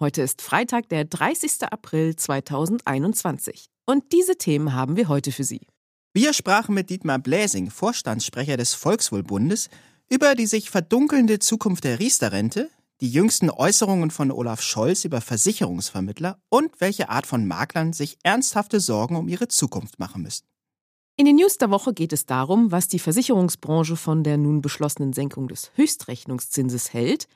Heute ist Freitag, der 30. April 2021. Und diese Themen haben wir heute für Sie. Wir sprachen mit Dietmar Bläsing, Vorstandssprecher des Volkswohlbundes, über die sich verdunkelnde Zukunft der Riester-Rente, die jüngsten Äußerungen von Olaf Scholz über Versicherungsvermittler und welche Art von Maklern sich ernsthafte Sorgen um ihre Zukunft machen müssen. In den News der Woche geht es darum, was die Versicherungsbranche von der nun beschlossenen Senkung des Höchstrechnungszinses hält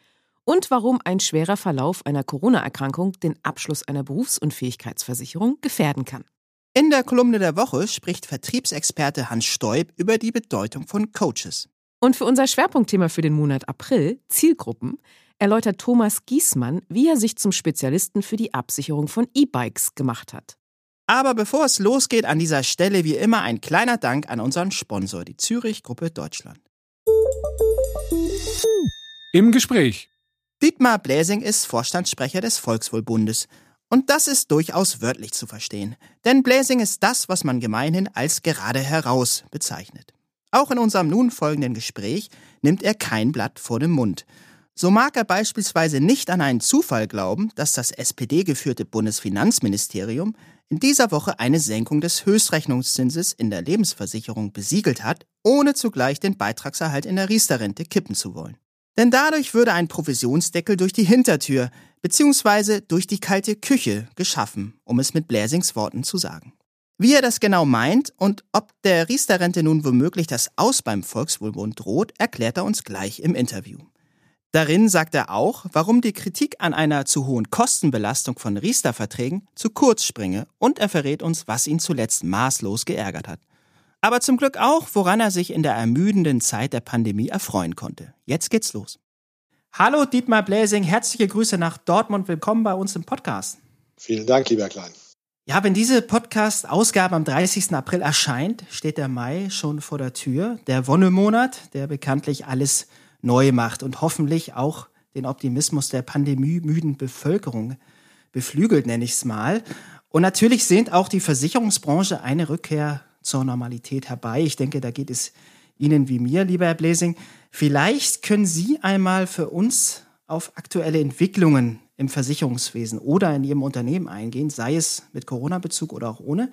und warum ein schwerer Verlauf einer Corona-Erkrankung den Abschluss einer Berufsunfähigkeitsversicherung gefährden kann. In der Kolumne der Woche spricht Vertriebsexperte Hans Stoib über die Bedeutung von Coaches. Und für unser Schwerpunktthema für den Monat April, Zielgruppen, erläutert Thomas Giesmann, wie er sich zum Spezialisten für die Absicherung von E-Bikes gemacht hat. Aber bevor es losgeht, an dieser Stelle wie immer ein kleiner Dank an unseren Sponsor, die Zürich Gruppe Deutschland. Im Gespräch. Dietmar Bläsing ist Vorstandssprecher des Volkswohlbundes. Und das ist durchaus wörtlich zu verstehen. Denn Bläsing ist das, was man gemeinhin als gerade heraus bezeichnet. Auch in unserem nun folgenden Gespräch nimmt er kein Blatt vor dem Mund. So mag er beispielsweise nicht an einen Zufall glauben, dass das SPD-geführte Bundesfinanzministerium in dieser Woche eine Senkung des Höchstrechnungszinses in der Lebensversicherung besiegelt hat, ohne zugleich den Beitragserhalt in der Riester-Rente kippen zu wollen. Denn dadurch würde ein Provisionsdeckel durch die Hintertür bzw. durch die kalte Küche geschaffen, um es mit Bläsings Worten zu sagen. Wie er das genau meint und ob der Riester-Rente nun womöglich das Aus beim Volkswohlbund droht, erklärt er uns gleich im Interview. Darin sagt er auch, warum die Kritik an einer zu hohen Kostenbelastung von Riester-Verträgen zu kurz springe und er verrät uns, was ihn zuletzt maßlos geärgert hat. Aber zum Glück auch, woran er sich in der ermüdenden Zeit der Pandemie erfreuen konnte. Jetzt geht's los. Hallo Dietmar Bläsing, herzliche Grüße nach Dortmund, willkommen bei uns im Podcast. Vielen Dank, lieber Klein. Ja, wenn diese Podcast-Ausgabe am 30. April erscheint, steht der Mai schon vor der Tür, der Wonnemonat, der bekanntlich alles neu macht und hoffentlich auch den Optimismus der pandemiemüden Bevölkerung beflügelt, nenne ich es mal. Und natürlich sehnt auch die Versicherungsbranche eine Rückkehr zur Normalität herbei. Ich denke, da geht es Ihnen wie mir, lieber Herr Blesing. Vielleicht können Sie einmal für uns auf aktuelle Entwicklungen im Versicherungswesen oder in Ihrem Unternehmen eingehen, sei es mit Corona-Bezug oder auch ohne.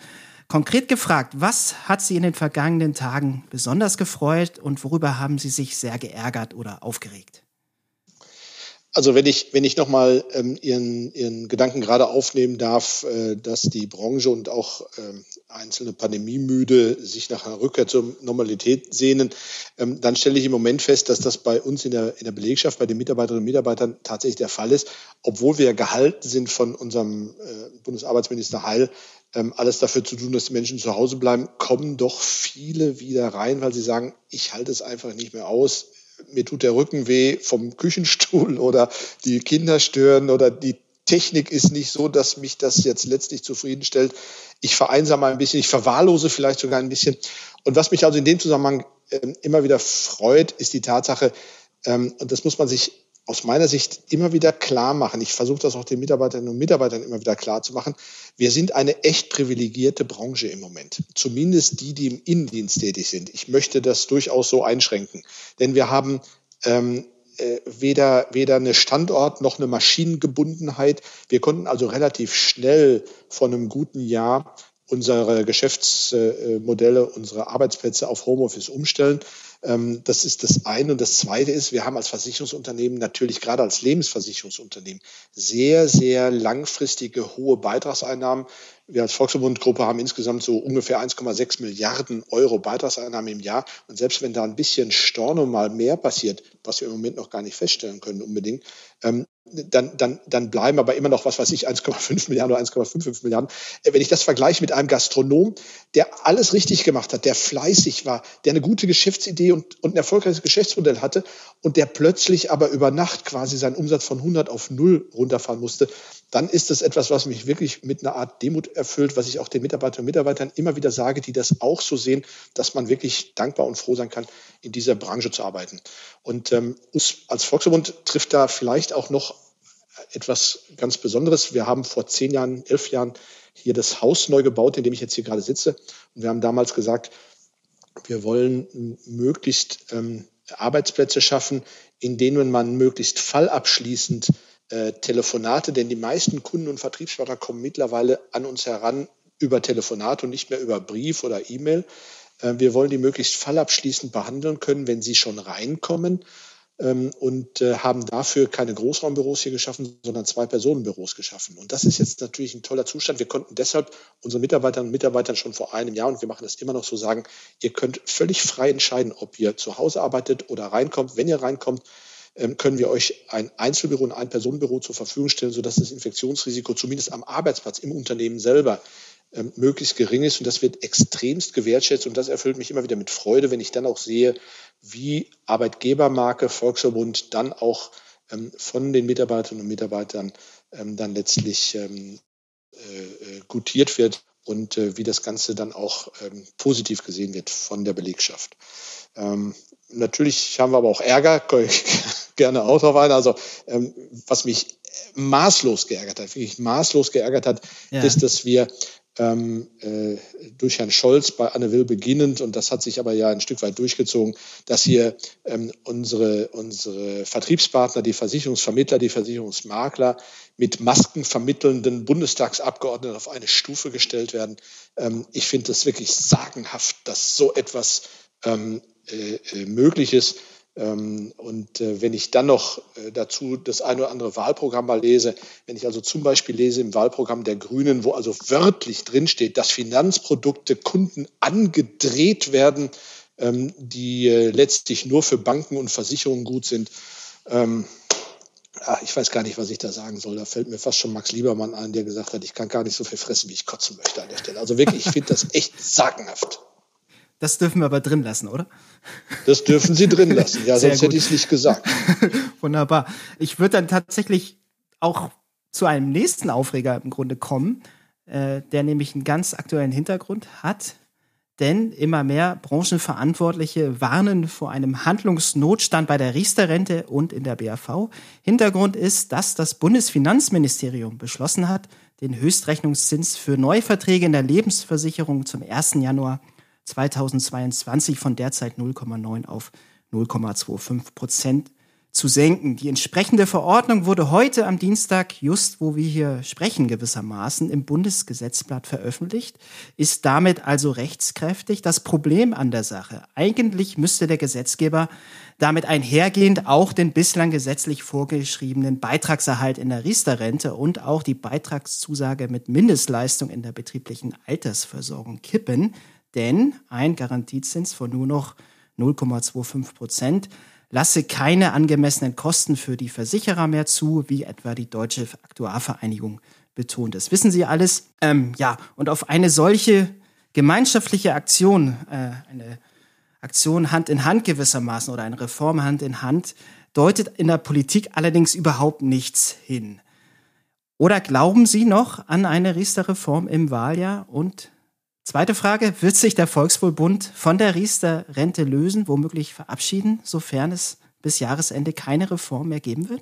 Konkret gefragt, was hat Sie in den vergangenen Tagen besonders gefreut und worüber haben Sie sich sehr geärgert oder aufgeregt? Also wenn ich, wenn ich nochmal ähm, Ihren, Ihren Gedanken gerade aufnehmen darf, äh, dass die Branche und auch äh, einzelne Pandemiemüde sich nach einer Rückkehr zur Normalität sehnen, ähm, dann stelle ich im Moment fest, dass das bei uns in der, in der Belegschaft, bei den Mitarbeiterinnen und Mitarbeitern tatsächlich der Fall ist, obwohl wir gehalten sind von unserem äh, Bundesarbeitsminister Heil, ähm, alles dafür zu tun, dass die Menschen zu Hause bleiben, kommen doch viele wieder rein, weil sie sagen, ich halte es einfach nicht mehr aus. Mir tut der Rücken weh vom Küchenstuhl oder die Kinder stören oder die Technik ist nicht so, dass mich das jetzt letztlich zufriedenstellt. Ich vereinsame ein bisschen, ich verwahrlose vielleicht sogar ein bisschen. Und was mich also in dem Zusammenhang äh, immer wieder freut, ist die Tatsache, ähm, und das muss man sich aus meiner Sicht immer wieder klar machen. Ich versuche das auch den Mitarbeiterinnen und Mitarbeitern immer wieder klar zu machen. Wir sind eine echt privilegierte Branche im Moment. Zumindest die, die im Innendienst tätig sind. Ich möchte das durchaus so einschränken. Denn wir haben ähm, äh, weder, weder eine Standort noch eine Maschinengebundenheit. Wir konnten also relativ schnell von einem guten Jahr unsere Geschäftsmodelle, unsere Arbeitsplätze auf Homeoffice umstellen. Ähm, das ist das eine. Und das zweite ist, wir haben als Versicherungsunternehmen natürlich gerade als Lebensversicherungsunternehmen sehr, sehr langfristige hohe Beitragseinnahmen. Wir als Volksverbundgruppe haben insgesamt so ungefähr 1,6 Milliarden Euro Beitragseinnahmen im Jahr. Und selbst wenn da ein bisschen Storno mal mehr passiert, was wir im Moment noch gar nicht feststellen können unbedingt, ähm, dann, dann, dann bleiben aber immer noch, was weiß ich, 1,5 Milliarden oder 1,55 Milliarden. Äh, wenn ich das vergleiche mit einem Gastronom, der alles richtig gemacht hat, der fleißig war, der eine gute Geschäftsidee und, und ein erfolgreiches Geschäftsmodell hatte und der plötzlich aber über Nacht quasi seinen Umsatz von 100 auf 0 runterfahren musste, dann ist das etwas, was mich wirklich mit einer Art Demut erfüllt, was ich auch den Mitarbeiterinnen und Mitarbeitern immer wieder sage, die das auch so sehen, dass man wirklich dankbar und froh sein kann, in dieser Branche zu arbeiten. Und ähm, uns als Volksverbund trifft da vielleicht auch noch etwas ganz Besonderes. Wir haben vor zehn Jahren, elf Jahren hier das Haus neu gebaut, in dem ich jetzt hier gerade sitze. Und wir haben damals gesagt, wir wollen möglichst ähm, Arbeitsplätze schaffen, in denen man möglichst fallabschließend äh, Telefonate, denn die meisten Kunden und Vertriebspartner kommen mittlerweile an uns heran über Telefonat und nicht mehr über Brief oder E-Mail. Äh, wir wollen die möglichst fallabschließend behandeln können, wenn sie schon reinkommen ähm, und äh, haben dafür keine Großraumbüros hier geschaffen, sondern zwei Personenbüros geschaffen. Und das ist jetzt natürlich ein toller Zustand. Wir konnten deshalb unseren Mitarbeiterinnen und Mitarbeitern schon vor einem Jahr, und wir machen das immer noch so sagen, ihr könnt völlig frei entscheiden, ob ihr zu Hause arbeitet oder reinkommt. Wenn ihr reinkommt, können wir euch ein Einzelbüro und ein Personenbüro zur Verfügung stellen, sodass das Infektionsrisiko zumindest am Arbeitsplatz im Unternehmen selber ähm, möglichst gering ist. Und das wird extremst gewertschätzt. Und das erfüllt mich immer wieder mit Freude, wenn ich dann auch sehe, wie Arbeitgebermarke Volksverbund dann auch ähm, von den Mitarbeiterinnen und Mitarbeitern dann letztlich äh, äh, gutiert wird und äh, wie das Ganze dann auch positiv gesehen wird von der Belegschaft. Ähm, natürlich haben wir aber auch Ärger, gerne auch drauf ein. Also ähm, was mich maßlos geärgert hat, wirklich maßlos geärgert hat, ja. ist, dass wir ähm, äh, durch Herrn Scholz bei Anne Will beginnend, und das hat sich aber ja ein Stück weit durchgezogen, dass hier ähm, unsere, unsere Vertriebspartner, die Versicherungsvermittler, die Versicherungsmakler mit maskenvermittelnden Bundestagsabgeordneten auf eine Stufe gestellt werden. Ähm, ich finde das wirklich sagenhaft, dass so etwas ähm, äh, äh, möglich ist. Ähm, und äh, wenn ich dann noch dazu das eine oder andere Wahlprogramm mal lese, wenn ich also zum Beispiel lese im Wahlprogramm der Grünen, wo also wörtlich drinsteht, dass Finanzprodukte Kunden angedreht werden, ähm, die letztlich nur für Banken und Versicherungen gut sind. Ähm, ich weiß gar nicht, was ich da sagen soll. Da fällt mir fast schon Max Liebermann ein, der gesagt hat, ich kann gar nicht so viel fressen, wie ich kotzen möchte an der Stelle. Also wirklich, ich finde das echt sagenhaft. Das dürfen wir aber drin lassen, oder? Das dürfen Sie drin lassen. Ja, sonst hätte ich es nicht gesagt. Wunderbar. Ich würde dann tatsächlich auch zu einem nächsten Aufreger im Grunde kommen, äh, der nämlich einen ganz aktuellen Hintergrund hat. Denn immer mehr Branchenverantwortliche warnen vor einem Handlungsnotstand bei der Riester-Rente und in der BAV. Hintergrund ist, dass das Bundesfinanzministerium beschlossen hat, den Höchstrechnungszins für Neuverträge in der Lebensversicherung zum 1. Januar 2022 von derzeit 0,9 auf 0,25 Prozent zu senken. Die entsprechende Verordnung wurde heute am Dienstag, just wo wir hier sprechen gewissermaßen, im Bundesgesetzblatt veröffentlicht, ist damit also rechtskräftig. Das Problem an der Sache, eigentlich müsste der Gesetzgeber damit einhergehend auch den bislang gesetzlich vorgeschriebenen Beitragserhalt in der Riester-Rente und auch die Beitragszusage mit Mindestleistung in der betrieblichen Altersversorgung kippen. Denn ein Garantiezins von nur noch 0,25 Prozent lasse keine angemessenen Kosten für die Versicherer mehr zu, wie etwa die Deutsche Aktuarvereinigung betont. Das wissen Sie alles. Ähm, ja, und auf eine solche gemeinschaftliche Aktion, äh, eine Aktion Hand in Hand gewissermaßen oder eine Reform Hand in Hand, deutet in der Politik allerdings überhaupt nichts hin. Oder glauben Sie noch an eine Riester-Reform im Wahljahr und Zweite Frage, wird sich der Volkswohlbund von der Riester-Rente lösen, womöglich verabschieden, sofern es bis Jahresende keine Reform mehr geben wird?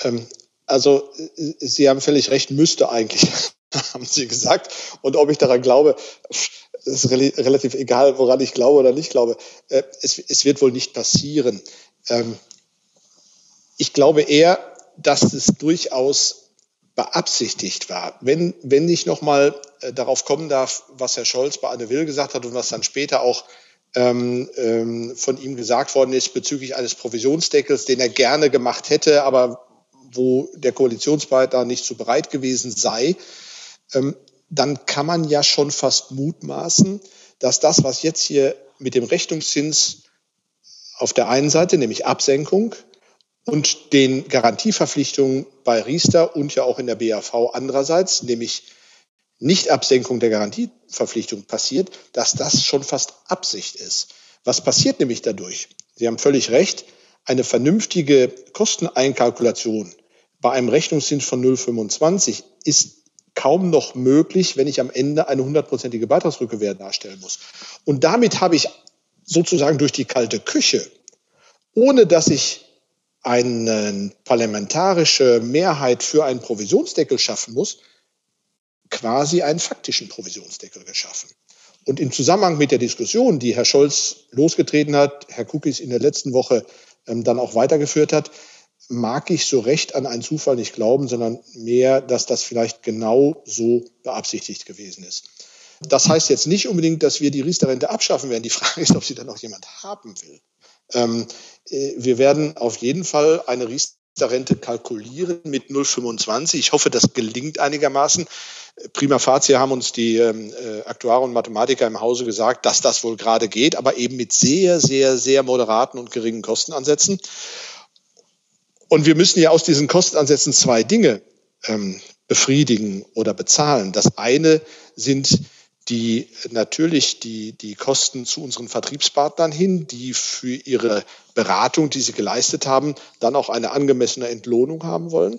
Ähm, also Sie haben völlig recht, müsste eigentlich, haben Sie gesagt. Und ob ich daran glaube, ist relativ egal, woran ich glaube oder nicht glaube. Äh, es, es wird wohl nicht passieren. Ähm, ich glaube eher, dass es durchaus beabsichtigt war. Wenn, wenn ich nochmal äh, darauf kommen darf, was Herr Scholz bei Anne Will gesagt hat und was dann später auch ähm, ähm, von ihm gesagt worden ist bezüglich eines Provisionsdeckels, den er gerne gemacht hätte, aber wo der Koalitionspartner nicht so bereit gewesen sei, ähm, dann kann man ja schon fast mutmaßen, dass das, was jetzt hier mit dem Rechnungszins auf der einen Seite, nämlich Absenkung, und den Garantieverpflichtungen bei Riester und ja auch in der BAV andererseits, nämlich Nichtabsenkung der Garantieverpflichtung passiert, dass das schon fast Absicht ist. Was passiert nämlich dadurch? Sie haben völlig recht. Eine vernünftige Kosteneinkalkulation bei einem Rechnungszins von 0,25 ist kaum noch möglich, wenn ich am Ende eine hundertprozentige Beitragsrückkehr darstellen muss. Und damit habe ich sozusagen durch die kalte Küche, ohne dass ich eine parlamentarische Mehrheit für einen Provisionsdeckel schaffen muss, quasi einen faktischen Provisionsdeckel geschaffen. Und im Zusammenhang mit der Diskussion, die Herr Scholz losgetreten hat, Herr Kukis in der letzten Woche ähm, dann auch weitergeführt hat, mag ich so recht an einen Zufall nicht glauben, sondern mehr, dass das vielleicht genau so beabsichtigt gewesen ist. Das heißt jetzt nicht unbedingt, dass wir die Riester-Rente abschaffen werden. Die Frage ist, ob sie dann auch jemand haben will. Ähm, äh, wir werden auf jeden Fall eine Riester-Rente kalkulieren mit 0,25. Ich hoffe, das gelingt einigermaßen. Prima facie haben uns die ähm, äh, Aktuare und Mathematiker im Hause gesagt, dass das wohl gerade geht, aber eben mit sehr, sehr, sehr moderaten und geringen Kostenansätzen. Und wir müssen ja aus diesen Kostenansätzen zwei Dinge ähm, befriedigen oder bezahlen. Das eine sind die natürlich die, die Kosten zu unseren Vertriebspartnern hin, die für ihre Beratung, die sie geleistet haben, dann auch eine angemessene Entlohnung haben wollen.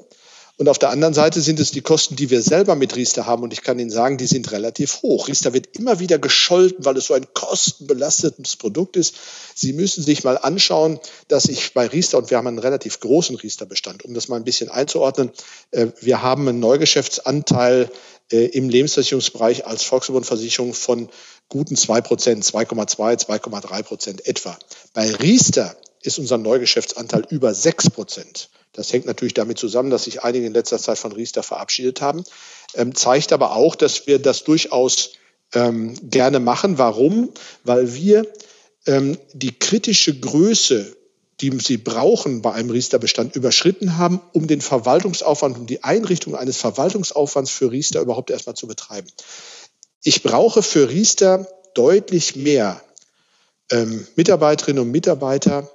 Und auf der anderen Seite sind es die Kosten, die wir selber mit Riester haben. Und ich kann Ihnen sagen, die sind relativ hoch. Riester wird immer wieder gescholten, weil es so ein kostenbelastetes Produkt ist. Sie müssen sich mal anschauen, dass ich bei Riester, und wir haben einen relativ großen Riester-Bestand, um das mal ein bisschen einzuordnen, äh, wir haben einen Neugeschäftsanteil äh, im Lebensversicherungsbereich als Volksverbundversicherung von guten zwei Prozent, 2,2, 2,3 Prozent etwa. Bei Riester ist unser Neugeschäftsanteil über sechs Prozent. Das hängt natürlich damit zusammen, dass sich einige in letzter Zeit von Riester verabschiedet haben. Ähm, zeigt aber auch, dass wir das durchaus ähm, gerne machen. Warum? Weil wir ähm, die kritische Größe, die sie brauchen bei einem Riester-Bestand, überschritten haben, um den Verwaltungsaufwand, um die Einrichtung eines Verwaltungsaufwands für Riester überhaupt erstmal zu betreiben. Ich brauche für Riester deutlich mehr ähm, Mitarbeiterinnen und Mitarbeiter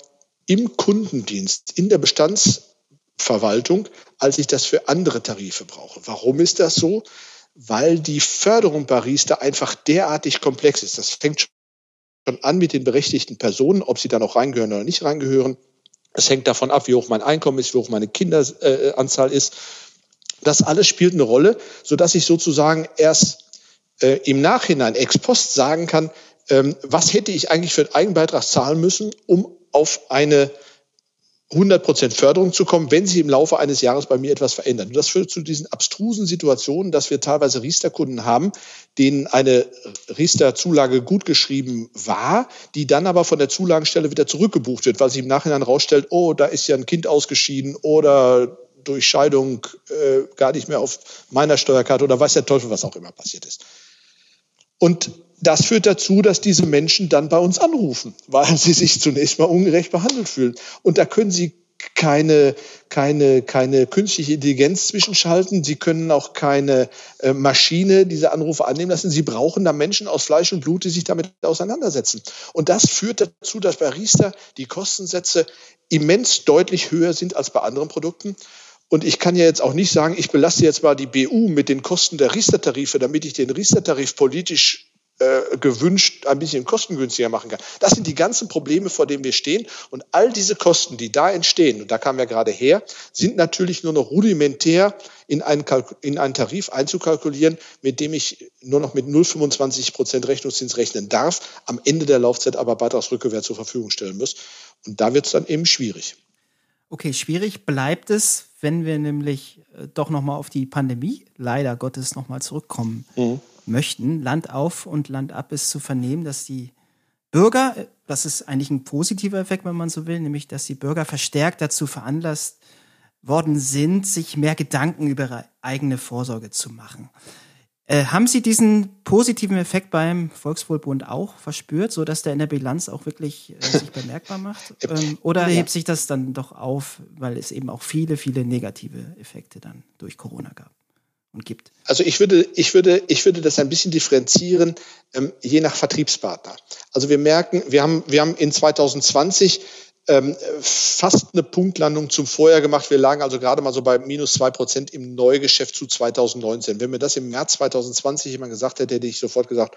im Kundendienst, in der Bestands Verwaltung, als ich das für andere Tarife brauche. Warum ist das so? Weil die Förderung bei Riester einfach derartig komplex ist. Das fängt schon an mit den berechtigten Personen, ob sie da noch reingehören oder nicht reingehören. Es hängt davon ab, wie hoch mein Einkommen ist, wie hoch meine Kinderanzahl äh, ist. Das alles spielt eine Rolle, sodass ich sozusagen erst äh, im Nachhinein ex post sagen kann, ähm, was hätte ich eigentlich für einen Eigenbeitrag zahlen müssen, um auf eine 100% Förderung zu kommen, wenn sich im Laufe eines Jahres bei mir etwas verändert. Und das führt zu diesen abstrusen Situationen, dass wir teilweise Riester-Kunden haben, denen eine Riester-Zulage gutgeschrieben war, die dann aber von der Zulagenstelle wieder zurückgebucht wird, weil sich im Nachhinein herausstellt, oh, da ist ja ein Kind ausgeschieden oder durch Scheidung äh, gar nicht mehr auf meiner Steuerkarte oder weiß der Teufel, was auch immer passiert ist. Und das führt dazu, dass diese Menschen dann bei uns anrufen, weil sie sich zunächst mal ungerecht behandelt fühlen. Und da können sie keine, keine, keine künstliche Intelligenz zwischenschalten. Sie können auch keine äh, Maschine diese Anrufe annehmen lassen. Sie brauchen da Menschen aus Fleisch und Blut, die sich damit auseinandersetzen. Und das führt dazu, dass bei Riester die Kostensätze immens deutlich höher sind als bei anderen Produkten. Und ich kann ja jetzt auch nicht sagen, ich belaste jetzt mal die BU mit den Kosten der Riester-Tarife, damit ich den Riester-Tarif politisch äh, gewünscht ein bisschen kostengünstiger machen kann. Das sind die ganzen Probleme, vor denen wir stehen. Und all diese Kosten, die da entstehen, und da kamen wir gerade her, sind natürlich nur noch rudimentär in einen, in einen Tarif einzukalkulieren, mit dem ich nur noch mit 0,25 Prozent Rechnungszins rechnen darf, am Ende der Laufzeit aber Beitragsrückkehr zur Verfügung stellen muss. Und da wird es dann eben schwierig. Okay, schwierig bleibt es, wenn wir nämlich äh, doch nochmal auf die Pandemie leider Gottes nochmal zurückkommen. Mhm möchten. Land auf und Land ab ist zu vernehmen, dass die Bürger, das ist eigentlich ein positiver Effekt, wenn man so will, nämlich dass die Bürger verstärkt dazu veranlasst worden sind, sich mehr Gedanken über ihre eigene Vorsorge zu machen. Äh, haben Sie diesen positiven Effekt beim Volkswohlbund auch verspürt, so dass der in der Bilanz auch wirklich äh, sich bemerkbar macht? Ähm, oder ja. hebt sich das dann doch auf, weil es eben auch viele, viele negative Effekte dann durch Corona gab? Und gibt? Also ich würde, ich würde, ich würde das ein bisschen differenzieren, ähm, je nach Vertriebspartner. Also wir merken, wir haben, wir haben in 2020 ähm, fast eine Punktlandung zum Vorjahr gemacht. Wir lagen also gerade mal so bei minus zwei Prozent im Neugeschäft zu 2019. Wenn mir das im März 2020 jemand gesagt hätte, hätte ich sofort gesagt,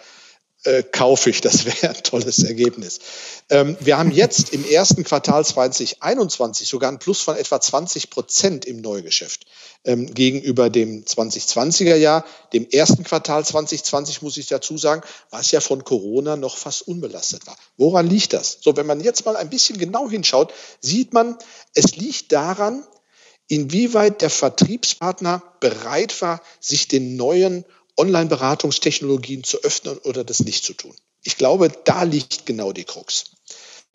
äh, kaufe ich. Das wäre ein tolles Ergebnis. Ähm, wir haben jetzt im ersten Quartal 2021 sogar ein Plus von etwa 20 Prozent im Neugeschäft ähm, gegenüber dem 2020er Jahr. Dem ersten Quartal 2020 muss ich dazu sagen, was ja von Corona noch fast unbelastet war. Woran liegt das? So, wenn man jetzt mal ein bisschen genau hinschaut, sieht man, es liegt daran, inwieweit der Vertriebspartner bereit war, sich den neuen Online-Beratungstechnologien zu öffnen oder das nicht zu tun. Ich glaube, da liegt genau die Krux.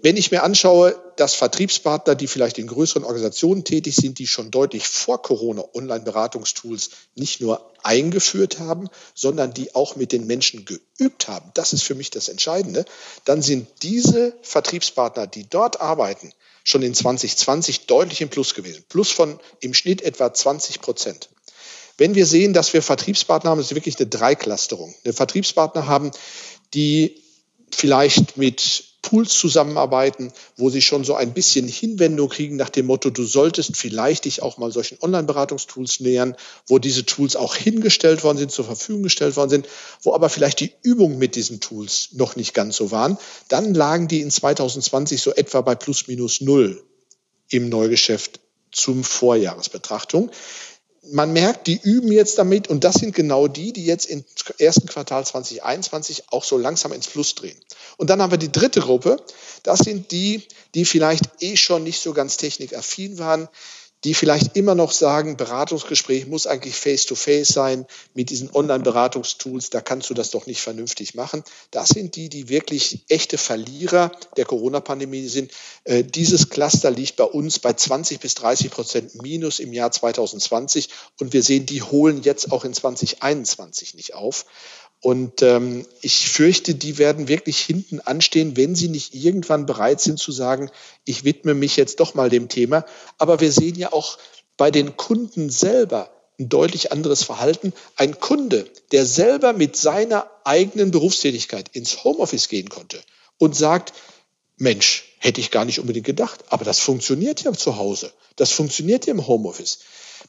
Wenn ich mir anschaue, dass Vertriebspartner, die vielleicht in größeren Organisationen tätig sind, die schon deutlich vor Corona Online-Beratungstools nicht nur eingeführt haben, sondern die auch mit den Menschen geübt haben, das ist für mich das Entscheidende, dann sind diese Vertriebspartner, die dort arbeiten, schon in 2020 deutlich im Plus gewesen. Plus von im Schnitt etwa 20 Prozent. Wenn wir sehen, dass wir Vertriebspartner haben, das ist wirklich eine Dreiklasterung. Eine Vertriebspartner haben, die vielleicht mit Pools zusammenarbeiten, wo sie schon so ein bisschen Hinwendung kriegen nach dem Motto, du solltest vielleicht dich auch mal solchen Online-Beratungstools nähern, wo diese Tools auch hingestellt worden sind, zur Verfügung gestellt worden sind, wo aber vielleicht die Übungen mit diesen Tools noch nicht ganz so waren. Dann lagen die in 2020 so etwa bei plus minus null im Neugeschäft zum Vorjahresbetrachtung man merkt, die üben jetzt damit und das sind genau die, die jetzt im ersten Quartal 2021 auch so langsam ins Fluss drehen. Und dann haben wir die dritte Gruppe, das sind die, die vielleicht eh schon nicht so ganz technikaffin waren, die vielleicht immer noch sagen, Beratungsgespräch muss eigentlich face-to-face -face sein mit diesen Online-Beratungstools, da kannst du das doch nicht vernünftig machen. Das sind die, die wirklich echte Verlierer der Corona-Pandemie sind. Äh, dieses Cluster liegt bei uns bei 20 bis 30 Prozent Minus im Jahr 2020 und wir sehen, die holen jetzt auch in 2021 nicht auf. Und ähm, ich fürchte, die werden wirklich hinten anstehen, wenn sie nicht irgendwann bereit sind zu sagen, ich widme mich jetzt doch mal dem Thema. Aber wir sehen ja auch bei den Kunden selber ein deutlich anderes Verhalten. Ein Kunde, der selber mit seiner eigenen Berufstätigkeit ins Homeoffice gehen konnte und sagt, Mensch, hätte ich gar nicht unbedingt gedacht, aber das funktioniert ja zu Hause, das funktioniert ja im Homeoffice.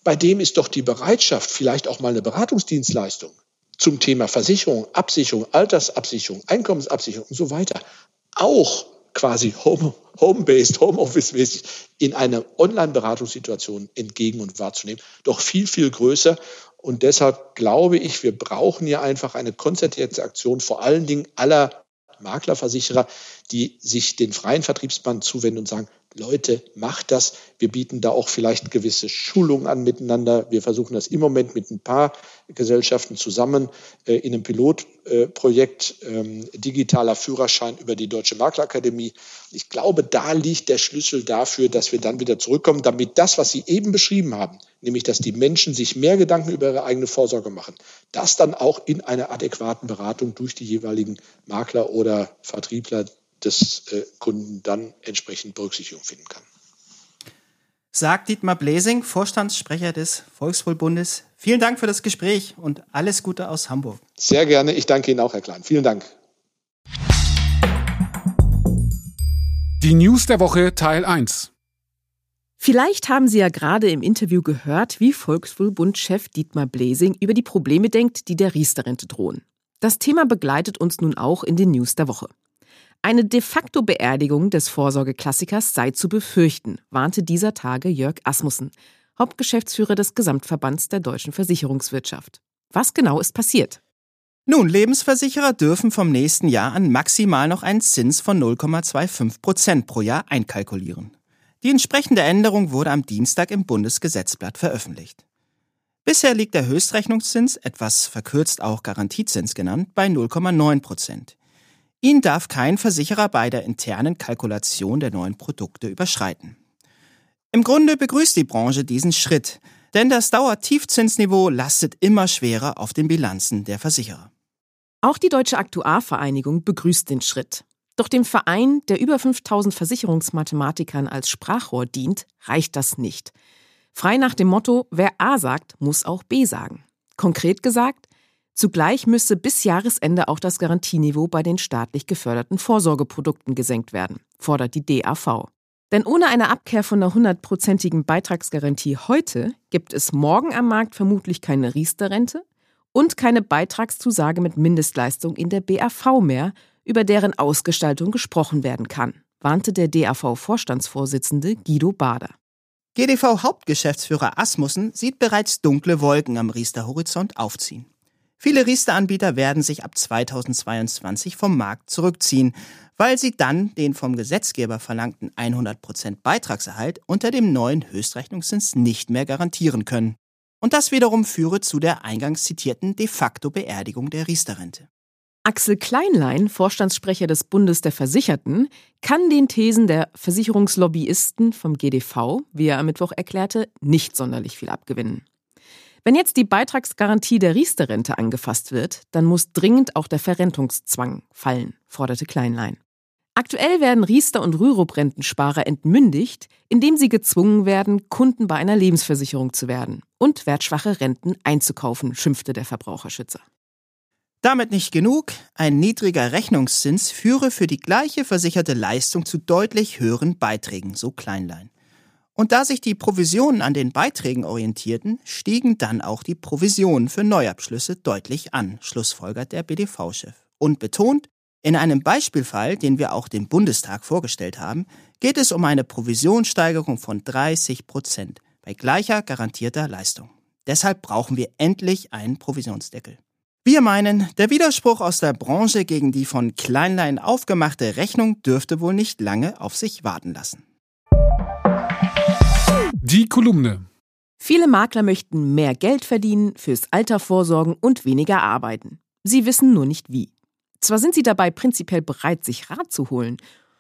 Bei dem ist doch die Bereitschaft, vielleicht auch mal eine Beratungsdienstleistung zum Thema Versicherung, Absicherung, Altersabsicherung, Einkommensabsicherung und so weiter auch quasi home, home-based, home-office-mäßig in einer Online-Beratungssituation entgegen und wahrzunehmen, doch viel, viel größer. Und deshalb glaube ich, wir brauchen hier einfach eine konzertierte Aktion, vor allen Dingen aller Maklerversicherer, die sich den freien Vertriebsband zuwenden und sagen, Leute, macht das. Wir bieten da auch vielleicht gewisse Schulungen an miteinander. Wir versuchen das im Moment mit ein paar Gesellschaften zusammen äh, in einem Pilotprojekt äh, digitaler Führerschein über die Deutsche Maklerakademie. Ich glaube, da liegt der Schlüssel dafür, dass wir dann wieder zurückkommen, damit das, was Sie eben beschrieben haben, nämlich dass die Menschen sich mehr Gedanken über ihre eigene Vorsorge machen, das dann auch in einer adäquaten Beratung durch die jeweiligen Makler oder Vertriebler des äh, Kunden dann entsprechend Berücksichtigung finden kann. Sagt Dietmar Blesing, Vorstandssprecher des Volkswohlbundes. Vielen Dank für das Gespräch und alles Gute aus Hamburg. Sehr gerne. Ich danke Ihnen auch, Herr Klein. Vielen Dank. Die News der Woche Teil 1. Vielleicht haben Sie ja gerade im Interview gehört, wie Volkswohlbund-Chef Dietmar Blesing über die Probleme denkt, die der Riester-Rente drohen. Das Thema begleitet uns nun auch in den News der Woche. Eine de facto Beerdigung des Vorsorgeklassikers sei zu befürchten, warnte dieser Tage Jörg Asmussen, Hauptgeschäftsführer des Gesamtverbands der deutschen Versicherungswirtschaft. Was genau ist passiert? Nun, Lebensversicherer dürfen vom nächsten Jahr an maximal noch einen Zins von 0,25 Prozent pro Jahr einkalkulieren. Die entsprechende Änderung wurde am Dienstag im Bundesgesetzblatt veröffentlicht. Bisher liegt der Höchstrechnungszins, etwas verkürzt auch Garantiezins genannt, bei 0,9 Prozent. Ihn darf kein Versicherer bei der internen Kalkulation der neuen Produkte überschreiten. Im Grunde begrüßt die Branche diesen Schritt, denn das Dauertiefzinsniveau lastet immer schwerer auf den Bilanzen der Versicherer. Auch die Deutsche Aktuarvereinigung begrüßt den Schritt. Doch dem Verein, der über 5000 Versicherungsmathematikern als Sprachrohr dient, reicht das nicht. Frei nach dem Motto, wer A sagt, muss auch B sagen. Konkret gesagt, Zugleich müsse bis Jahresende auch das Garantieniveau bei den staatlich geförderten Vorsorgeprodukten gesenkt werden, fordert die DAV. Denn ohne eine Abkehr von der hundertprozentigen Beitragsgarantie heute gibt es morgen am Markt vermutlich keine Riester-Rente und keine Beitragszusage mit Mindestleistung in der BAV mehr, über deren Ausgestaltung gesprochen werden kann, warnte der DAV-Vorstandsvorsitzende Guido Bader. GDV-Hauptgeschäftsführer Asmussen sieht bereits dunkle Wolken am Riester-Horizont aufziehen. Viele Riester-Anbieter werden sich ab 2022 vom Markt zurückziehen, weil sie dann den vom Gesetzgeber verlangten 100% Beitragserhalt unter dem neuen Höchstrechnungszins nicht mehr garantieren können. Und das wiederum führe zu der eingangs zitierten de facto Beerdigung der Riester-Rente. Axel Kleinlein, Vorstandssprecher des Bundes der Versicherten, kann den Thesen der Versicherungslobbyisten vom GDV, wie er am Mittwoch erklärte, nicht sonderlich viel abgewinnen. Wenn jetzt die Beitragsgarantie der Riester-Rente angefasst wird, dann muss dringend auch der Verrentungszwang fallen, forderte Kleinlein. Aktuell werden Riester- und Rürup-Rentensparer entmündigt, indem sie gezwungen werden, Kunden bei einer Lebensversicherung zu werden und wertschwache Renten einzukaufen, schimpfte der Verbraucherschützer. Damit nicht genug, ein niedriger Rechnungszins führe für die gleiche versicherte Leistung zu deutlich höheren Beiträgen, so Kleinlein. Und da sich die Provisionen an den Beiträgen orientierten, stiegen dann auch die Provisionen für Neuabschlüsse deutlich an, schlussfolgert der BDV-Chef. Und betont, in einem Beispielfall, den wir auch dem Bundestag vorgestellt haben, geht es um eine Provisionssteigerung von 30 Prozent bei gleicher garantierter Leistung. Deshalb brauchen wir endlich einen Provisionsdeckel. Wir meinen, der Widerspruch aus der Branche gegen die von Kleinlein aufgemachte Rechnung dürfte wohl nicht lange auf sich warten lassen. Die Kolumne. Viele Makler möchten mehr Geld verdienen, fürs Alter vorsorgen und weniger arbeiten. Sie wissen nur nicht wie. Zwar sind sie dabei prinzipiell bereit, sich Rat zu holen,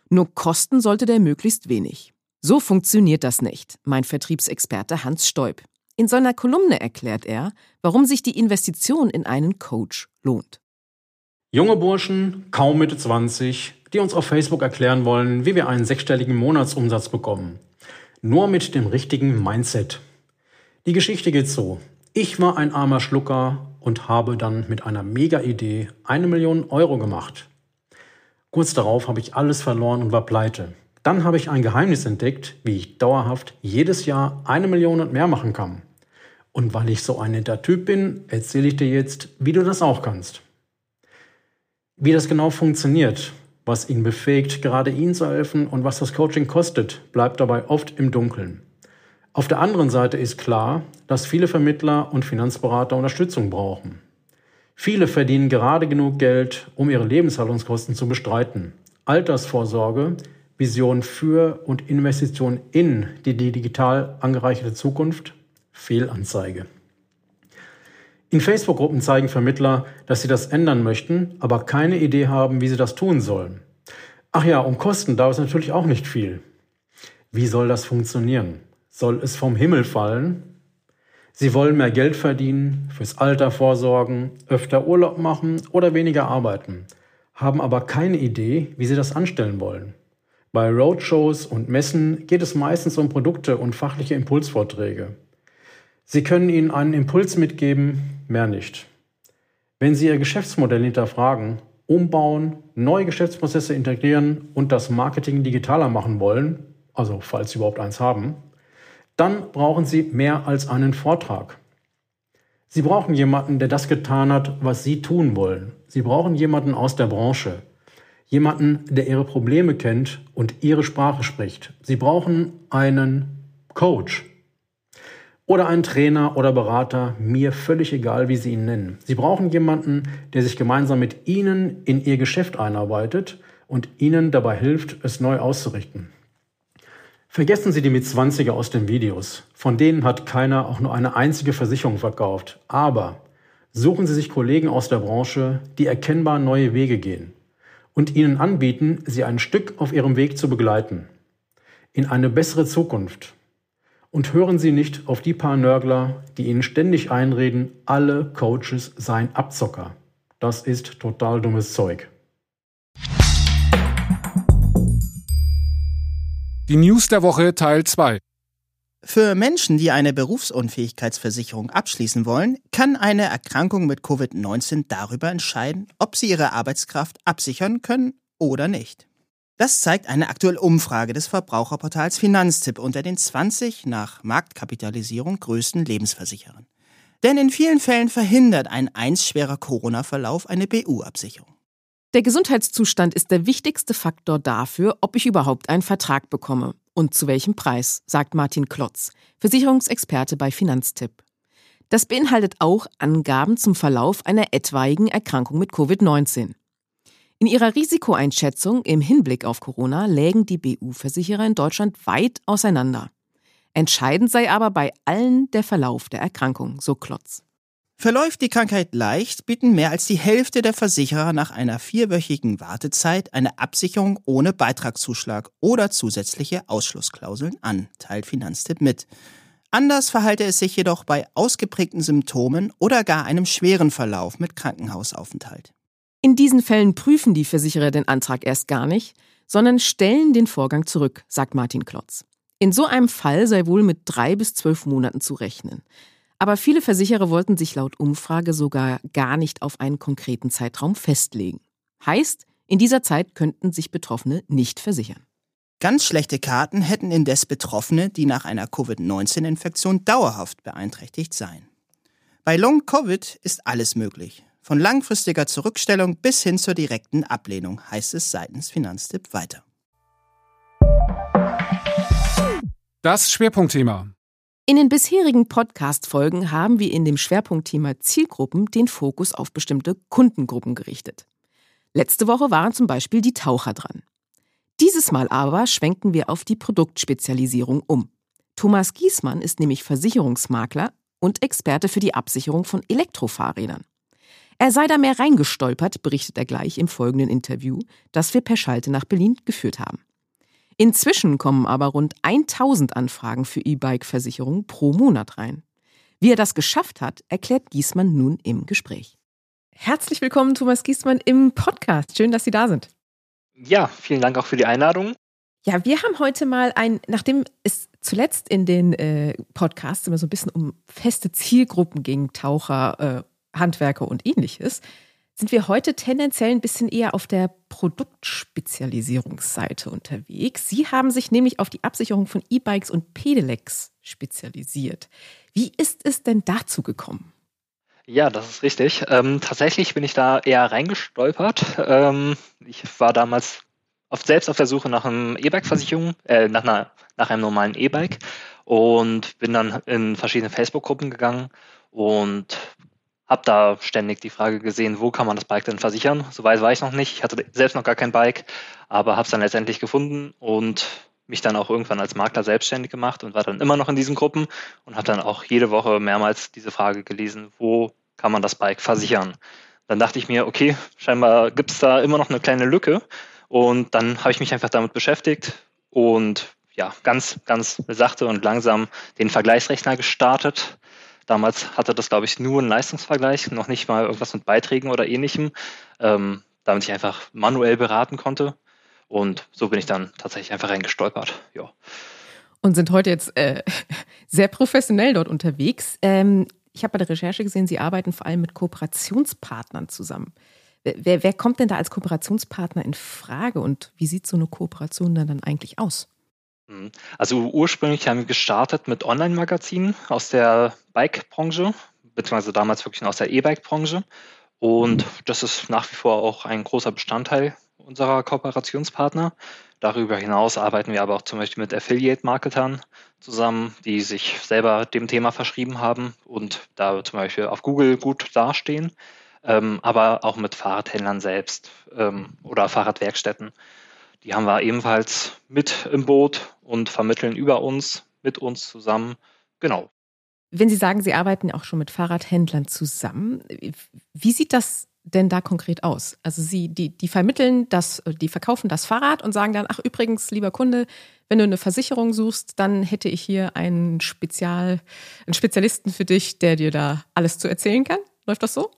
nur kosten sollte der möglichst wenig. So funktioniert das nicht, meint Vertriebsexperte Hans Stoib. In seiner Kolumne erklärt er, warum sich die Investition in einen Coach lohnt. Junge Burschen, kaum Mitte 20, die uns auf Facebook erklären wollen, wie wir einen sechsstelligen Monatsumsatz bekommen. Nur mit dem richtigen Mindset. Die Geschichte geht so. Ich war ein armer Schlucker und habe dann mit einer Mega-Idee eine Million Euro gemacht. Kurz darauf habe ich alles verloren und war pleite. Dann habe ich ein Geheimnis entdeckt, wie ich dauerhaft jedes Jahr eine Million und mehr machen kann. Und weil ich so ein netter Typ bin, erzähle ich dir jetzt, wie du das auch kannst. Wie das genau funktioniert, was ihn befähigt, gerade ihn zu helfen und was das Coaching kostet, bleibt dabei oft im Dunkeln. Auf der anderen Seite ist klar, dass viele Vermittler und Finanzberater Unterstützung brauchen. Viele verdienen gerade genug Geld, um ihre Lebenshaltungskosten zu bestreiten. Altersvorsorge Vision für und Investition in die digital angereicherte Zukunft? Fehlanzeige. In Facebook-Gruppen zeigen Vermittler, dass sie das ändern möchten, aber keine Idee haben, wie sie das tun sollen. Ach ja, um Kosten dauert es natürlich auch nicht viel. Wie soll das funktionieren? Soll es vom Himmel fallen? Sie wollen mehr Geld verdienen, fürs Alter vorsorgen, öfter Urlaub machen oder weniger arbeiten, haben aber keine Idee, wie sie das anstellen wollen. Bei Roadshows und Messen geht es meistens um Produkte und fachliche Impulsvorträge. Sie können Ihnen einen Impuls mitgeben, mehr nicht. Wenn Sie Ihr Geschäftsmodell hinterfragen, umbauen, neue Geschäftsprozesse integrieren und das Marketing digitaler machen wollen, also falls Sie überhaupt eins haben, dann brauchen Sie mehr als einen Vortrag. Sie brauchen jemanden, der das getan hat, was Sie tun wollen. Sie brauchen jemanden aus der Branche, Jemanden, der ihre Probleme kennt und ihre Sprache spricht. Sie brauchen einen Coach oder einen Trainer oder Berater, mir völlig egal, wie Sie ihn nennen. Sie brauchen jemanden, der sich gemeinsam mit Ihnen in Ihr Geschäft einarbeitet und Ihnen dabei hilft, es neu auszurichten. Vergessen Sie die mit 20er aus den Videos. Von denen hat keiner auch nur eine einzige Versicherung verkauft. Aber suchen Sie sich Kollegen aus der Branche, die erkennbar neue Wege gehen und ihnen anbieten, sie ein Stück auf ihrem Weg zu begleiten. In eine bessere Zukunft. Und hören Sie nicht auf die paar Nörgler, die Ihnen ständig einreden, alle Coaches seien Abzocker. Das ist total dummes Zeug. Die News der Woche Teil 2. Für Menschen, die eine Berufsunfähigkeitsversicherung abschließen wollen, kann eine Erkrankung mit Covid-19 darüber entscheiden, ob sie ihre Arbeitskraft absichern können oder nicht. Das zeigt eine aktuelle Umfrage des Verbraucherportals Finanztipp unter den 20 nach Marktkapitalisierung größten Lebensversicherern. Denn in vielen Fällen verhindert ein einst schwerer Corona-Verlauf eine BU-Absicherung. Der Gesundheitszustand ist der wichtigste Faktor dafür, ob ich überhaupt einen Vertrag bekomme. Und zu welchem Preis, sagt Martin Klotz, Versicherungsexperte bei Finanztipp. Das beinhaltet auch Angaben zum Verlauf einer etwaigen Erkrankung mit Covid-19. In ihrer Risikoeinschätzung im Hinblick auf Corona lägen die BU-Versicherer in Deutschland weit auseinander. Entscheidend sei aber bei allen der Verlauf der Erkrankung, so Klotz. Verläuft die Krankheit leicht, bieten mehr als die Hälfte der Versicherer nach einer vierwöchigen Wartezeit eine Absicherung ohne Beitragszuschlag oder zusätzliche Ausschlussklauseln an, teilt Finanztipp mit. Anders verhalte es sich jedoch bei ausgeprägten Symptomen oder gar einem schweren Verlauf mit Krankenhausaufenthalt. In diesen Fällen prüfen die Versicherer den Antrag erst gar nicht, sondern stellen den Vorgang zurück, sagt Martin Klotz. In so einem Fall sei wohl mit drei bis zwölf Monaten zu rechnen. Aber viele Versicherer wollten sich laut Umfrage sogar gar nicht auf einen konkreten Zeitraum festlegen. Heißt, in dieser Zeit könnten sich Betroffene nicht versichern. Ganz schlechte Karten hätten indes Betroffene, die nach einer Covid-19-Infektion dauerhaft beeinträchtigt seien. Bei Long-Covid ist alles möglich. Von langfristiger Zurückstellung bis hin zur direkten Ablehnung, heißt es seitens Finanztipp weiter. Das Schwerpunktthema. In den bisherigen Podcast-Folgen haben wir in dem Schwerpunktthema Zielgruppen den Fokus auf bestimmte Kundengruppen gerichtet. Letzte Woche waren zum Beispiel die Taucher dran. Dieses Mal aber schwenken wir auf die Produktspezialisierung um. Thomas Giesmann ist nämlich Versicherungsmakler und Experte für die Absicherung von Elektrofahrrädern. Er sei da mehr reingestolpert, berichtet er gleich im folgenden Interview, das wir per Schalte nach Berlin geführt haben. Inzwischen kommen aber rund 1000 Anfragen für E-Bike-Versicherungen pro Monat rein. Wie er das geschafft hat, erklärt Giesmann nun im Gespräch. Herzlich willkommen, Thomas Giesmann, im Podcast. Schön, dass Sie da sind. Ja, vielen Dank auch für die Einladung. Ja, wir haben heute mal ein, nachdem es zuletzt in den äh, Podcasts immer so ein bisschen um feste Zielgruppen ging, Taucher, äh, Handwerker und ähnliches, sind wir heute tendenziell ein bisschen eher auf der Produktspezialisierungsseite unterwegs. Sie haben sich nämlich auf die Absicherung von E-Bikes und Pedelecs spezialisiert. Wie ist es denn dazu gekommen? Ja, das ist richtig. Ähm, tatsächlich bin ich da eher reingestolpert. Ähm, ich war damals oft selbst auf der Suche nach einem E-Bike-Versicherung, äh, nach, einer, nach einem normalen E-Bike und bin dann in verschiedene Facebook-Gruppen gegangen und habe da ständig die Frage gesehen, wo kann man das Bike denn versichern? Soweit war ich noch nicht. Ich hatte selbst noch gar kein Bike, aber habe es dann letztendlich gefunden und mich dann auch irgendwann als Makler selbstständig gemacht und war dann immer noch in diesen Gruppen und habe dann auch jede Woche mehrmals diese Frage gelesen, wo kann man das Bike versichern? Dann dachte ich mir, okay, scheinbar gibt es da immer noch eine kleine Lücke und dann habe ich mich einfach damit beschäftigt und ja, ganz, ganz sachte und langsam den Vergleichsrechner gestartet Damals hatte das, glaube ich, nur einen Leistungsvergleich, noch nicht mal irgendwas mit Beiträgen oder ähnlichem, ähm, damit ich einfach manuell beraten konnte. Und so bin ich dann tatsächlich einfach reingestolpert. Ja. Und sind heute jetzt äh, sehr professionell dort unterwegs. Ähm, ich habe bei der Recherche gesehen, Sie arbeiten vor allem mit Kooperationspartnern zusammen. Wer, wer kommt denn da als Kooperationspartner in Frage und wie sieht so eine Kooperation dann, dann eigentlich aus? Mhm. Also ursprünglich haben wir gestartet mit Online-Magazinen aus der Bike-Branche, beziehungsweise damals wirklich aus der E-Bike-Branche. Und das ist nach wie vor auch ein großer Bestandteil unserer Kooperationspartner. Darüber hinaus arbeiten wir aber auch zum Beispiel mit Affiliate-Marketern zusammen, die sich selber dem Thema verschrieben haben und da zum Beispiel auf Google gut dastehen, ähm, aber auch mit Fahrradhändlern selbst ähm, oder Fahrradwerkstätten. Die haben wir ebenfalls mit im Boot und vermitteln über uns, mit uns zusammen. Genau. Wenn Sie sagen, Sie arbeiten auch schon mit Fahrradhändlern zusammen, wie sieht das denn da konkret aus? Also Sie, die, die vermitteln das, die verkaufen das Fahrrad und sagen dann, ach übrigens, lieber Kunde, wenn du eine Versicherung suchst, dann hätte ich hier einen Spezial, einen Spezialisten für dich, der dir da alles zu erzählen kann. Läuft das so?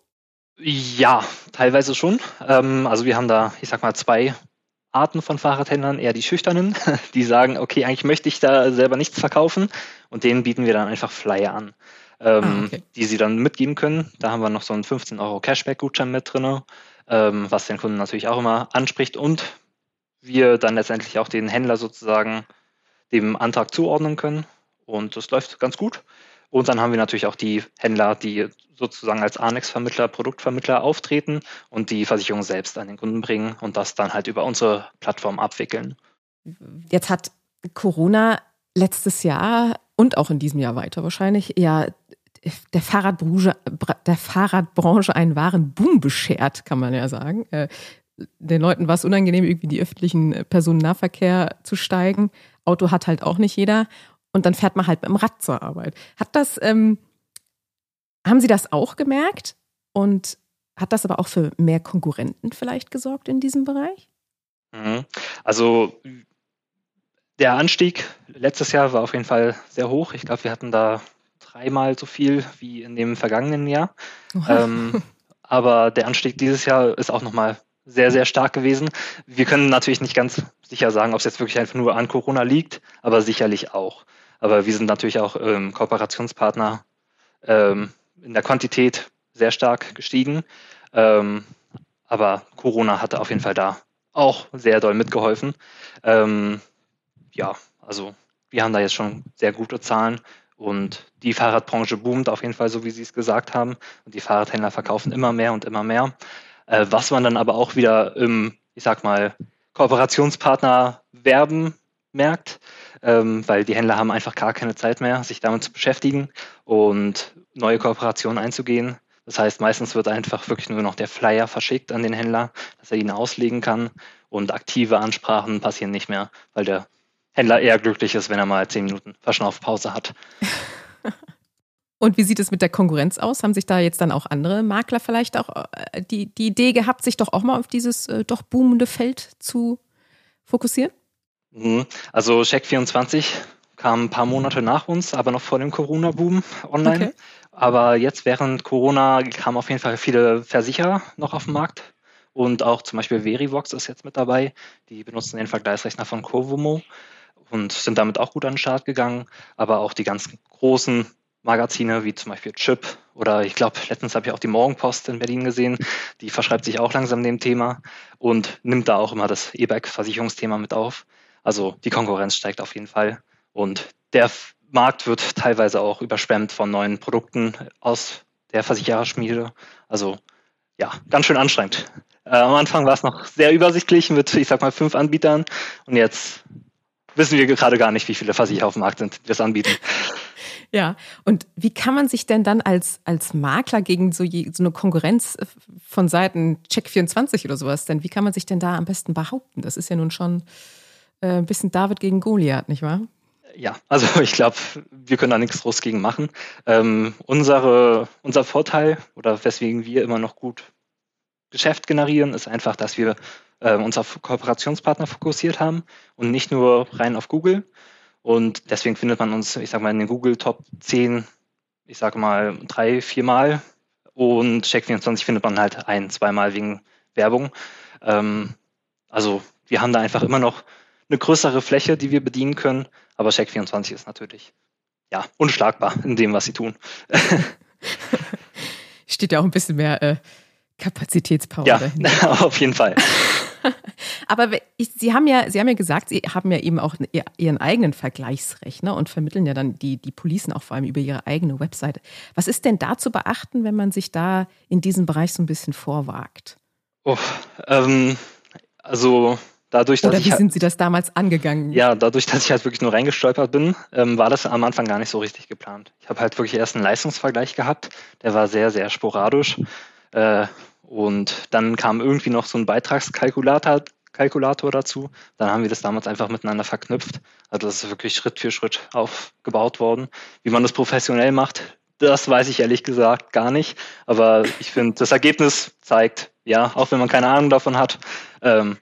Ja, teilweise schon. Ähm, also wir haben da, ich sag mal, zwei Arten von Fahrradhändlern, eher die schüchternen, die sagen, okay, eigentlich möchte ich da selber nichts verkaufen und denen bieten wir dann einfach Flyer an, ähm, ah, okay. die sie dann mitgeben können. Da haben wir noch so einen 15 Euro Cashback-Gutschein mit drin, ähm, was den Kunden natürlich auch immer anspricht und wir dann letztendlich auch den Händler sozusagen dem Antrag zuordnen können und das läuft ganz gut. Und dann haben wir natürlich auch die Händler, die sozusagen als Annex-Vermittler, Produktvermittler auftreten und die Versicherung selbst an den Kunden bringen und das dann halt über unsere Plattform abwickeln. Jetzt hat Corona letztes Jahr und auch in diesem Jahr weiter wahrscheinlich ja der Fahrradbranche, der Fahrradbranche einen wahren Boom beschert, kann man ja sagen. Äh, den Leuten war es unangenehm, irgendwie in die öffentlichen Personennahverkehr zu steigen. Auto hat halt auch nicht jeder. Und dann fährt man halt mit dem Rad zur Arbeit. Hat das, ähm, haben Sie das auch gemerkt? Und hat das aber auch für mehr Konkurrenten vielleicht gesorgt in diesem Bereich? Mhm. Also der Anstieg letztes Jahr war auf jeden Fall sehr hoch. Ich glaube, wir hatten da dreimal so viel wie in dem vergangenen Jahr. Ähm, aber der Anstieg dieses Jahr ist auch nochmal sehr, sehr stark gewesen. Wir können natürlich nicht ganz sicher sagen, ob es jetzt wirklich einfach nur an Corona liegt, aber sicherlich auch. Aber wir sind natürlich auch ähm, Kooperationspartner ähm, in der Quantität sehr stark gestiegen. Ähm, aber Corona hatte auf jeden Fall da auch sehr doll mitgeholfen. Ähm, ja, also wir haben da jetzt schon sehr gute Zahlen und die Fahrradbranche boomt auf jeden Fall, so wie Sie es gesagt haben. Und die Fahrradhändler verkaufen immer mehr und immer mehr. Äh, was man dann aber auch wieder im, ich sag mal, Kooperationspartner werben merkt, ähm, weil die Händler haben einfach gar keine Zeit mehr, sich damit zu beschäftigen und neue Kooperationen einzugehen. Das heißt, meistens wird einfach wirklich nur noch der Flyer verschickt an den Händler, dass er ihn auslegen kann und aktive Ansprachen passieren nicht mehr, weil der Händler eher glücklich ist, wenn er mal zehn Minuten Verschnaufpause hat. Und wie sieht es mit der Konkurrenz aus? Haben sich da jetzt dann auch andere Makler vielleicht auch äh, die, die Idee gehabt, sich doch auch mal auf dieses äh, doch boomende Feld zu fokussieren? Mhm. Also Check24 kam ein paar Monate nach uns, aber noch vor dem Corona-Boom online. Okay. Aber jetzt während Corona kamen auf jeden Fall viele Versicherer noch auf den Markt. Und auch zum Beispiel Verivox ist jetzt mit dabei. Die benutzen den Vergleichsrechner von Covomo und sind damit auch gut an den Start gegangen. Aber auch die ganz großen Magazine wie zum Beispiel Chip oder ich glaube, letztens habe ich auch die Morgenpost in Berlin gesehen, die verschreibt sich auch langsam dem Thema und nimmt da auch immer das E-Bike-Versicherungsthema mit auf. Also die Konkurrenz steigt auf jeden Fall und der Markt wird teilweise auch überschwemmt von neuen Produkten aus der Versichererschmiede. Also ja, ganz schön anstrengend. Äh, am Anfang war es noch sehr übersichtlich mit, ich sag mal, fünf Anbietern und jetzt wissen wir gerade gar nicht, wie viele Versicherer auf dem Markt sind, die das anbieten. Ja, und wie kann man sich denn dann als, als Makler gegen so, je, so eine Konkurrenz äh, von Seiten Check24 oder sowas denn, wie kann man sich denn da am besten behaupten? Das ist ja nun schon äh, ein bisschen David gegen Goliath, nicht wahr? Ja, also ich glaube, wir können da nichts groß gegen machen. Ähm, unsere, unser Vorteil oder weswegen wir immer noch gut Geschäft generieren, ist einfach, dass wir äh, uns auf Kooperationspartner fokussiert haben und nicht nur rein auf Google. Und deswegen findet man uns, ich sag mal, in den Google Top 10, ich sage mal, drei, viermal. Und Check24 findet man halt ein, zweimal wegen Werbung. Ähm, also wir haben da einfach immer noch eine größere Fläche, die wir bedienen können. Aber Check24 ist natürlich ja unschlagbar in dem, was sie tun. Steht ja auch ein bisschen mehr äh, Kapazitätspower ja, dahinter. auf jeden Fall. Aber ich, Sie haben ja, Sie haben ja gesagt, Sie haben ja eben auch Ihren eigenen Vergleichsrechner und vermitteln ja dann die, die Policen auch vor allem über Ihre eigene Webseite. Was ist denn da zu beachten, wenn man sich da in diesem Bereich so ein bisschen vorwagt? Oh, ähm, also dadurch, dass Oder wie ich, sind Sie das damals angegangen? Ja, dadurch, dass ich halt wirklich nur reingestolpert bin, ähm, war das am Anfang gar nicht so richtig geplant. Ich habe halt wirklich erst einen Leistungsvergleich gehabt, der war sehr, sehr sporadisch. Äh, und dann kam irgendwie noch so ein Beitragskalkulator Kalkulator dazu. Dann haben wir das damals einfach miteinander verknüpft. Also das ist wirklich Schritt für Schritt aufgebaut worden. Wie man das professionell macht, das weiß ich ehrlich gesagt gar nicht. Aber ich finde, das Ergebnis zeigt, ja, auch wenn man keine Ahnung davon hat, ähm,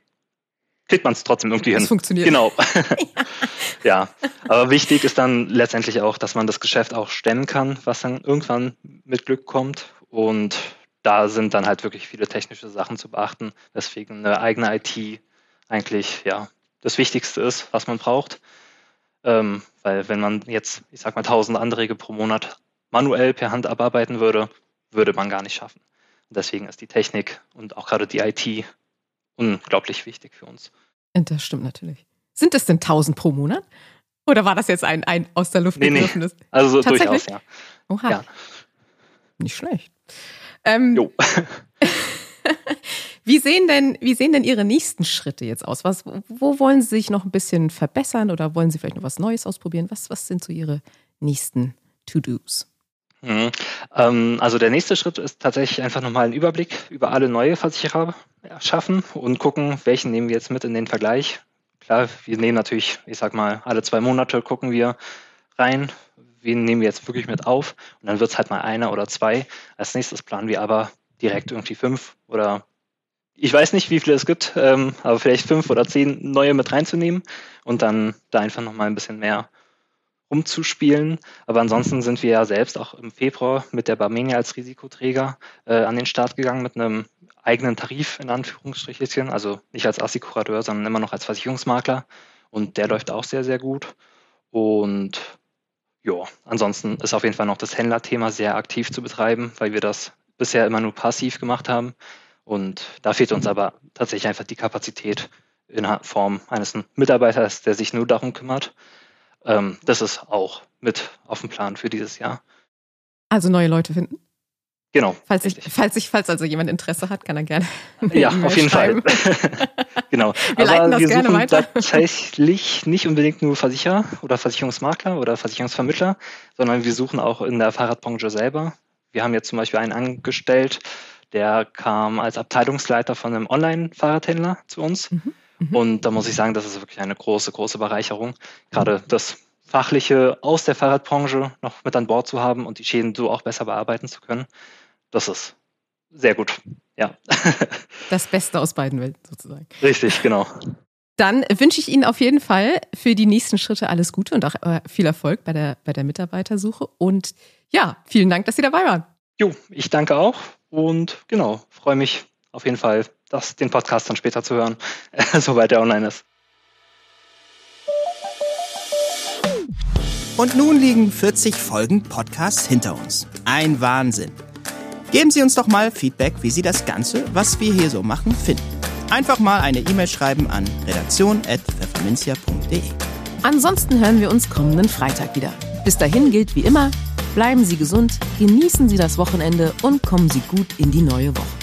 kriegt man es trotzdem irgendwie das hin. funktioniert. Genau. ja. Aber wichtig ist dann letztendlich auch, dass man das Geschäft auch stemmen kann, was dann irgendwann mit Glück kommt. Und da sind dann halt wirklich viele technische Sachen zu beachten, weswegen eine eigene IT eigentlich ja das Wichtigste ist, was man braucht. Ähm, weil wenn man jetzt, ich sag mal, tausend Anträge pro Monat manuell per Hand abarbeiten würde, würde man gar nicht schaffen. Und deswegen ist die Technik und auch gerade die IT unglaublich wichtig für uns. Das stimmt natürlich. Sind es denn tausend pro Monat? Oder war das jetzt ein, ein aus der Luft nee, gegriffenes? Nee. Also durchaus, ja. Oha. Ja. Nicht schlecht. Ähm, Jo. wie, sehen denn, wie sehen denn Ihre nächsten Schritte jetzt aus? Was, wo wollen Sie sich noch ein bisschen verbessern oder wollen Sie vielleicht noch was Neues ausprobieren? Was, was sind so Ihre nächsten To-Dos? Mhm. Ähm, also der nächste Schritt ist tatsächlich einfach nochmal einen Überblick über alle neue Versicherer schaffen und gucken, welchen nehmen wir jetzt mit in den Vergleich. Klar, wir nehmen natürlich, ich sag mal, alle zwei Monate gucken wir rein, wen nehmen wir jetzt wirklich mit auf und dann wird es halt mal einer oder zwei. Als nächstes planen wir aber direkt irgendwie fünf oder ich weiß nicht, wie viele es gibt, ähm, aber vielleicht fünf oder zehn neue mit reinzunehmen und dann da einfach nochmal ein bisschen mehr rumzuspielen. Aber ansonsten sind wir ja selbst auch im Februar mit der Barmenia als Risikoträger äh, an den Start gegangen mit einem eigenen Tarif in Anführungsstrichen, also nicht als Assikurateur, sondern immer noch als Versicherungsmakler. Und der läuft auch sehr, sehr gut. Und ja, ansonsten ist auf jeden Fall noch das Händlerthema sehr aktiv zu betreiben, weil wir das bisher immer nur passiv gemacht haben. Und da fehlt uns aber tatsächlich einfach die Kapazität in Form eines Mitarbeiters, der sich nur darum kümmert. Ähm, das ist auch mit auf dem Plan für dieses Jahr. Also neue Leute finden? Genau. Falls, ich, falls, ich, falls also jemand Interesse hat, kann er gerne. Ja, auf jeden schreiben. Fall. genau. Wir leiten das wir gerne suchen weiter. tatsächlich nicht unbedingt nur Versicherer oder Versicherungsmakler oder Versicherungsvermittler, sondern wir suchen auch in der Fahrradbranche selber. Wir haben jetzt zum Beispiel einen angestellt, der kam als Abteilungsleiter von einem Online-Fahrradhändler zu uns. Mhm. Und da muss ich sagen, das ist wirklich eine große, große Bereicherung. Gerade das Fachliche aus der Fahrradbranche noch mit an Bord zu haben und die Schäden so auch besser bearbeiten zu können, das ist sehr gut. Ja. Das Beste aus beiden Welten sozusagen. Richtig, genau. Dann wünsche ich Ihnen auf jeden Fall für die nächsten Schritte alles Gute und auch äh, viel Erfolg bei der, bei der Mitarbeitersuche. Und ja, vielen Dank, dass Sie dabei waren. Jo, ich danke auch und genau, freue mich auf jeden Fall, das, den Podcast dann später zu hören, sobald er online ist. Und nun liegen 40 Folgen Podcasts hinter uns. Ein Wahnsinn. Geben Sie uns doch mal Feedback, wie Sie das Ganze, was wir hier so machen, finden. Einfach mal eine E-Mail schreiben an redaktion.pfefferminzia.de. Ansonsten hören wir uns kommenden Freitag wieder. Bis dahin gilt wie immer, bleiben Sie gesund, genießen Sie das Wochenende und kommen Sie gut in die neue Woche.